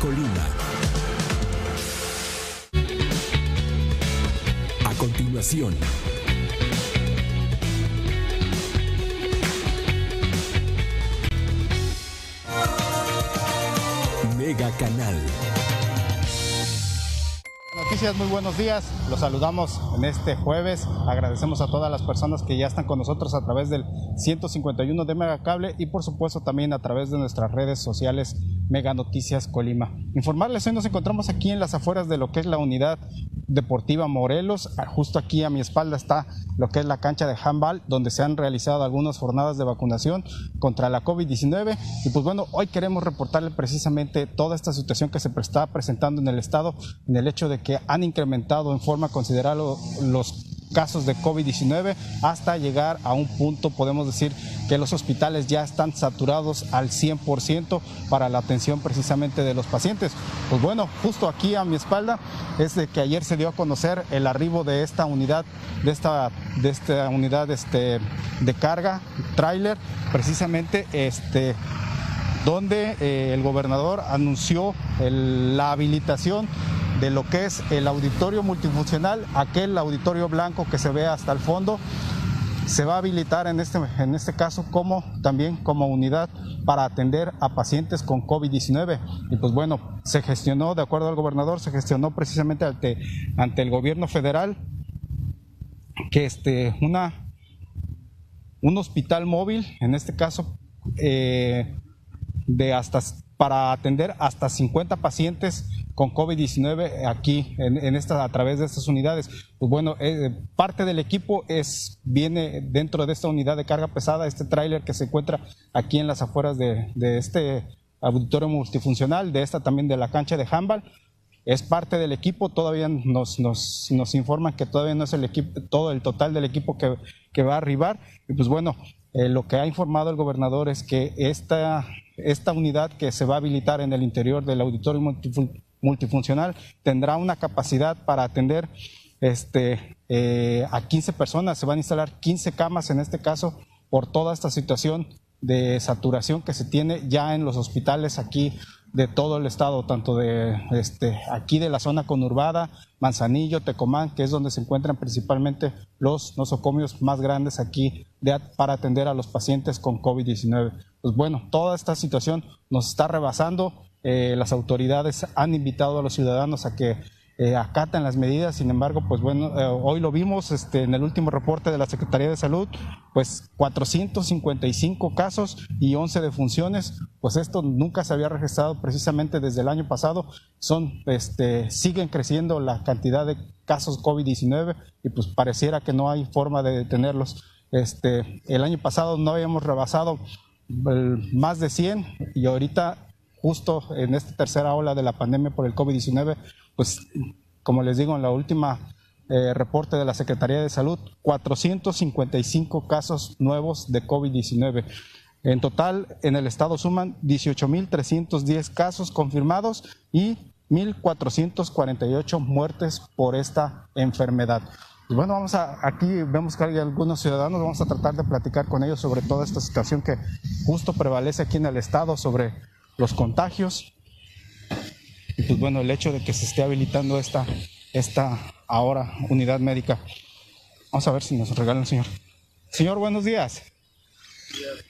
Colima. A continuación, Mega Canal. Noticias, muy buenos días. Los saludamos en este jueves. Agradecemos a todas las personas que ya están con nosotros a través del 151 de Megacable y por supuesto también a través de nuestras redes sociales Mega Noticias Colima. Informarles, hoy nos encontramos aquí en las afueras de lo que es la unidad deportiva Morelos. Justo aquí a mi espalda está lo que es la cancha de handball, donde se han realizado algunas jornadas de vacunación contra la COVID-19. Y pues bueno, hoy queremos reportarle precisamente toda esta situación que se está presentando en el estado, en el hecho de que han incrementado en forma considerable los casos de COVID-19 hasta llegar a un punto, podemos decir, que los hospitales ya están saturados al 100% para la atención precisamente de los pacientes. Pues bueno, justo aquí a mi espalda es de que ayer se dio a conocer el arribo de esta unidad, de esta, de esta unidad este, de carga, tráiler, precisamente este, donde eh, el gobernador anunció la habilitación de lo que es el auditorio multifuncional, aquel auditorio blanco que se ve hasta el fondo, se va a habilitar en este, en este caso como también como unidad para atender a pacientes con COVID-19. Y pues bueno, se gestionó, de acuerdo al gobernador, se gestionó precisamente ante, ante el gobierno federal que este, una, un hospital móvil, en este caso, eh, de hasta para atender hasta 50 pacientes con COVID-19 aquí en, en esta, a través de estas unidades. Pues bueno, eh, parte del equipo es, viene dentro de esta unidad de carga pesada, este tráiler que se encuentra aquí en las afueras de, de este auditorio multifuncional, de esta también de la cancha de handball. Es parte del equipo, todavía nos, nos, nos informan que todavía no es el equipo, todo el total del equipo que, que va a arribar. Y pues bueno, eh, lo que ha informado el gobernador es que esta, esta unidad que se va a habilitar en el interior del auditorio multifun- multifuncional tendrá una capacidad para atender este, eh, a 15 personas. Se van a instalar 15 camas en este caso por toda esta situación de saturación que se tiene ya en los hospitales aquí de todo el estado, tanto de este, aquí de la zona conurbada, Manzanillo, Tecomán, que es donde se encuentran principalmente los nosocomios más grandes aquí para atender a los pacientes con COVID-19. Pues bueno, toda esta situación nos está rebasando. Eh, las autoridades han invitado a los ciudadanos a que eh, acaten las medidas, sin embargo, pues bueno, eh, hoy lo vimos este, en el último reporte de la Secretaría de Salud, pues 455 casos y 11 defunciones, pues esto nunca se había registrado precisamente desde el año pasado, son, este, siguen creciendo la cantidad de casos COVID-19 y pues pareciera que no hay forma de detenerlos. Este, el año pasado no habíamos rebasado más de 100 y ahorita justo en esta tercera ola de la pandemia por el COVID-19, pues como les digo, en la última eh, reporte de la Secretaría de Salud, 455 casos nuevos de COVID-19. En total, en el estado suman 18.310 casos confirmados y 1.448 muertes por esta enfermedad. Y bueno, vamos a, aquí vemos que hay algunos ciudadanos, vamos a tratar de platicar con ellos sobre toda esta situación que justo prevalece aquí en el estado sobre los contagios. Y pues bueno, el hecho de que se esté habilitando esta, esta ahora unidad médica. Vamos a ver si nos regala el señor. Señor, buenos días.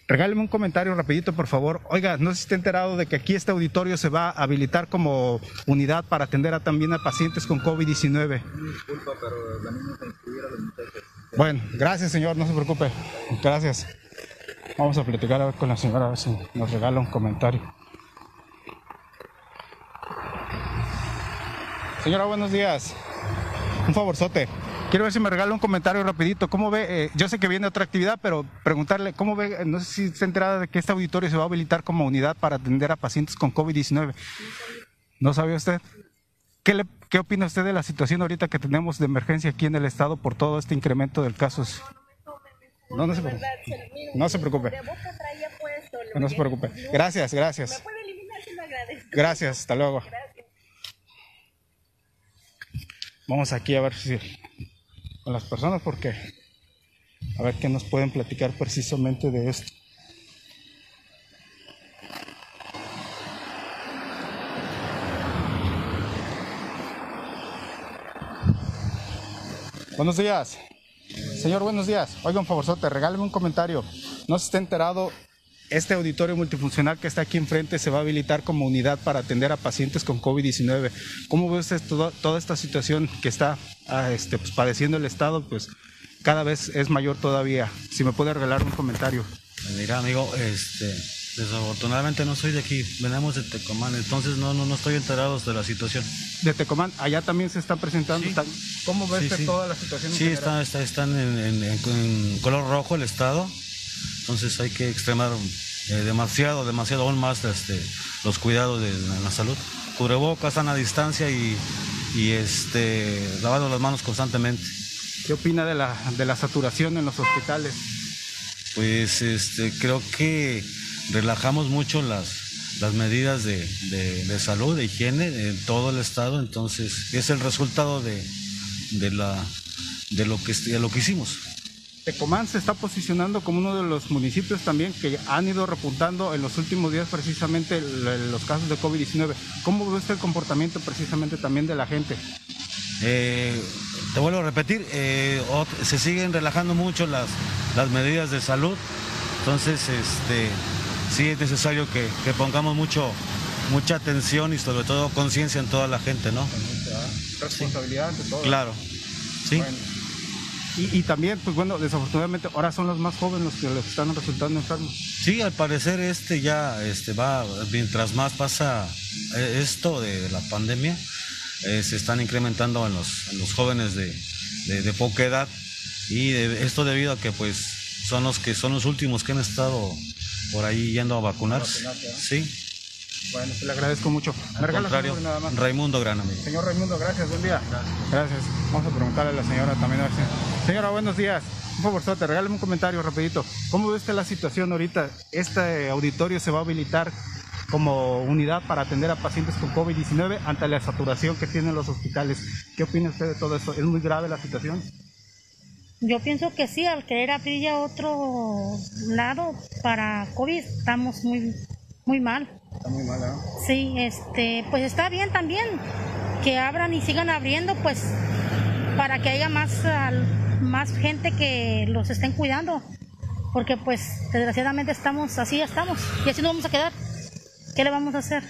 Regáleme un comentario rapidito, por favor. Oiga, no sé si está enterado de que aquí este auditorio se va a habilitar como unidad para atender a, también a pacientes con COVID-19. Disculpa, pero la misma a los muchachos. Bueno, gracias señor, no se preocupe. Gracias. Vamos a platicar a ver con la señora a ver si nos regala un comentario. Señora, buenos días. Un favorzote. quiero ver si me regala un comentario rapidito. ¿Cómo ve? eh, yo sé que viene otra actividad, pero preguntarle, ¿cómo ve? eh, No sé si está enterada de que este auditorio se va a habilitar como unidad para atender a pacientes con COVID-19. ¿No sabía usted? ¿Qué, le, ¿Qué opina usted de la situación ahorita que tenemos de emergencia aquí en el estado por todo este incremento del casos? No, no se preocupe. No se preocupe. No se preocupe. Gracias, gracias. Gracias, hasta luego. Vamos aquí a ver si con las personas porque a ver qué nos pueden platicar precisamente de esto. Buenos días. Señor, buenos días. Oiga, un favorzote, regáleme un comentario. ¿No se está enterado? Este auditorio multifuncional que está aquí enfrente se va a habilitar como unidad para atender a pacientes con COVID-19. ¿Cómo ve usted toda esta situación que está ah, este, pues, padeciendo el Estado? Pues cada vez es mayor todavía. Si me puede regalar un comentario. Mira, amigo, este, desafortunadamente no soy de aquí, venimos de Tecomán, entonces no, no, no estoy enterado de la situación. De Tecomán, allá también se está presentando. Sí. ¿Cómo ve Sí, usted sí. toda la situación? en Sí, está, está- están en- en color rojo el estado, entonces hay que extremar eh, demasiado, demasiado aún más este, los cuidados de, de la salud. Cubrebocas, sana distancia y, y este, lavando las manos constantemente. ¿Qué opina de la, de la saturación en los hospitales? Pues este, creo que relajamos mucho las, las medidas de, de- de salud, de higiene en todo el estado, entonces es el resultado de, de, la, de, lo que, de lo que hicimos. Tecomán se está posicionando como uno de los municipios también que han ido repuntando en los últimos días precisamente los casos de COVID-19. ¿Cómo ve usted el comportamiento precisamente también de la gente? Eh, te vuelvo a repetir, eh, se siguen relajando mucho las, las medidas de salud, entonces este, sí es necesario que, que pongamos mucho, mucha atención y sobre todo conciencia en toda la gente, ¿no? Responsabilidad ante todo. Claro, sí. Bueno. Y, y también, pues bueno, desafortunadamente ahora son los más jóvenes los que les están resultando enfermos. Sí, al parecer este ya este va mientras más pasa eh, esto de la pandemia eh, se están incrementando en los, en los jóvenes de, de- de poca edad y esto debido a que pues son los que son los últimos que han estado por ahí yendo a vacunarse. Sí, Bueno, pues le agradezco mucho. ¿Me al contrario, nada más? Raimundo Gran amigo. Señor Raimundo, gracias, buen día. Gracias. Vamos a preguntarle a la señora también. A ver si- Señora, buenos días. Un favor, te regálame un comentario rapidito. ¿Cómo ve usted la situación ahorita? Este auditorio se va a habilitar como unidad para atender a pacientes con COVID-19 ante la saturación que tienen los hospitales. ¿Qué opina usted de todo esto? ¿Es muy grave la situación? Yo pienso que sí, al querer abrir ya otro lado para COVID estamos muy, muy mal. Está muy mal, ¿no? Sí, este, pues está bien también que abran y sigan abriendo, pues para que haya más, al- más gente que los estén cuidando, porque pues desgraciadamente estamos así, ya estamos y así nos vamos a quedar. ¿Qué le vamos a hacer?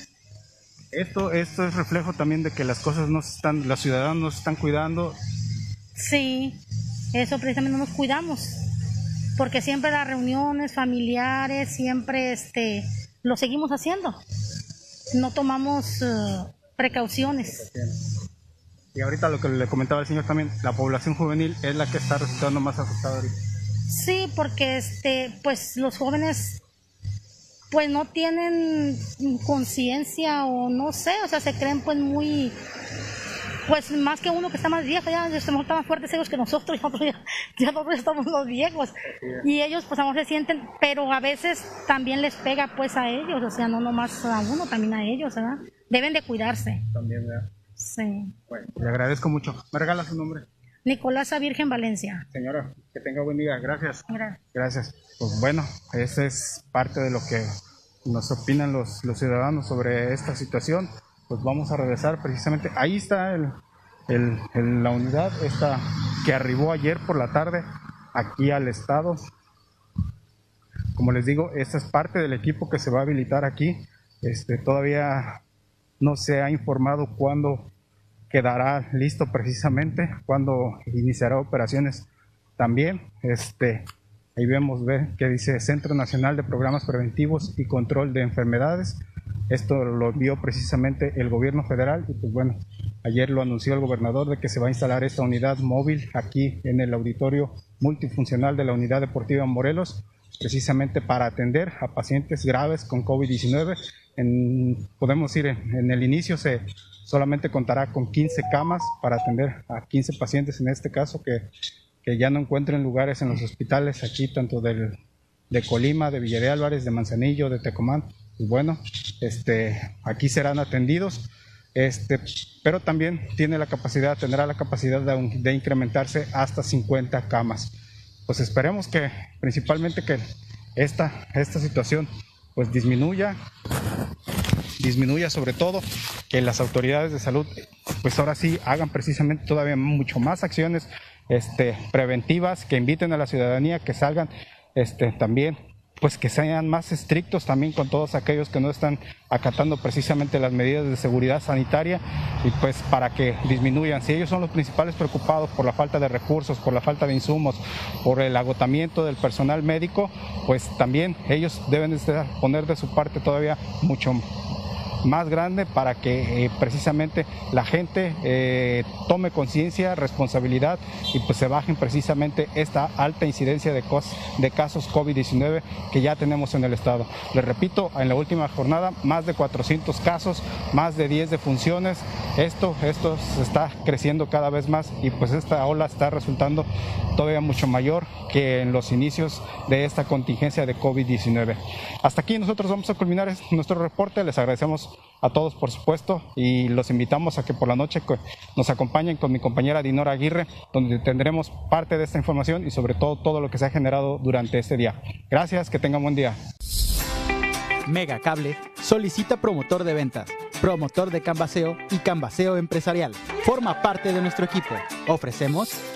Esto, esto es reflejo también de que las cosas no se están, los ciudadanos no se están cuidando. Sí, eso precisamente no nos cuidamos, porque siempre las reuniones familiares, siempre este, lo seguimos haciendo. No tomamos eh, precauciones. Y ahorita lo que le comentaba el señor también, la población juvenil es la que está resultando más afectada ahorita. Sí, porque este, pues los jóvenes pues no tienen conciencia o no sé, o sea, se creen pues muy pues más que uno que está más viejo, ya este, están más fuertes ellos que nosotros, ya nosotros, ya, ya nosotros estamos los viejos. Y ellos pues a lo mejor se sienten, pero a veces también les pega pues a ellos, o sea, no nomás a uno, también a ellos, ¿verdad? Deben de cuidarse. También, ¿verdad? Sí. Bueno, le agradezco mucho. ¿Me regala su nombre? Nicolasa Virgen Valencia. Señora, que tenga buen día. Gracias. Gracias. Gracias. Pues bueno, esa es parte de lo que nos opinan los, los ciudadanos sobre esta situación. Pues vamos a regresar precisamente. Ahí está el, el- el- la unidad esta que arribó ayer por la tarde aquí al estado. Como les digo, esta es parte del equipo que se va a habilitar aquí. Este, todavía no se ha informado cuándo quedará listo precisamente, cuándo iniciará operaciones también. Este, ahí vemos ve, que dice Centro Nacional de Programas Preventivos y Control de Enfermedades. Esto lo envió precisamente el gobierno federal y pues bueno, ayer lo anunció el gobernador de que se va a instalar esta unidad móvil aquí en el auditorio multifuncional de la Unidad Deportiva Morelos, precisamente para atender a pacientes graves con COVID-19. Podemos ir en, el inicio se solamente contará con 15 camas para atender a 15 pacientes en este caso que, que ya no encuentren lugares en los hospitales aquí, tanto del, de Colima, de Villa de Álvarez, de Manzanillo, de Tecomán. Y bueno, este, aquí serán atendidos. Este, pero también tiene la capacidad, tendrá la capacidad de, incrementarse hasta 50 camas. Pues esperemos que principalmente que esta, esta situación pues disminuya, disminuya sobre todo, que las autoridades de salud pues ahora sí hagan precisamente todavía mucho más acciones este, preventivas, que inviten a la ciudadanía que salgan este, también pues que sean más estrictos también con todos aquellos que no están acatando precisamente las medidas de seguridad sanitaria y pues para que disminuyan. Si ellos son los principales preocupados por la falta de recursos, por la falta de insumos, por el agotamiento del personal médico, pues también ellos deben de poner de su parte todavía mucho más grande para que eh, precisamente la gente eh, tome conciencia, responsabilidad y pues se bajen precisamente esta alta incidencia de, de casos COVID-19 que ya tenemos en el estado. Les repito, en la última jornada más de 400 casos, más de 10 defunciones. Esto, esto se está creciendo cada vez más y pues esta ola está resultando todavía mucho mayor que en los inicios de esta contingencia de COVID-19. Hasta aquí nosotros vamos a culminar nuestro reporte. Les agradecemos a todos, por supuesto, y los invitamos a que por la noche nos acompañen con mi compañera Dinora Aguirre, donde tendremos parte de esta información y sobre todo todo lo que se ha generado durante este día. Gracias, que tengan buen día. Mega Cable solicita promotor de ventas, promotor de canvaseo y canvaseo empresarial. Forma parte de nuestro equipo. Ofrecemos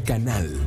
Canal.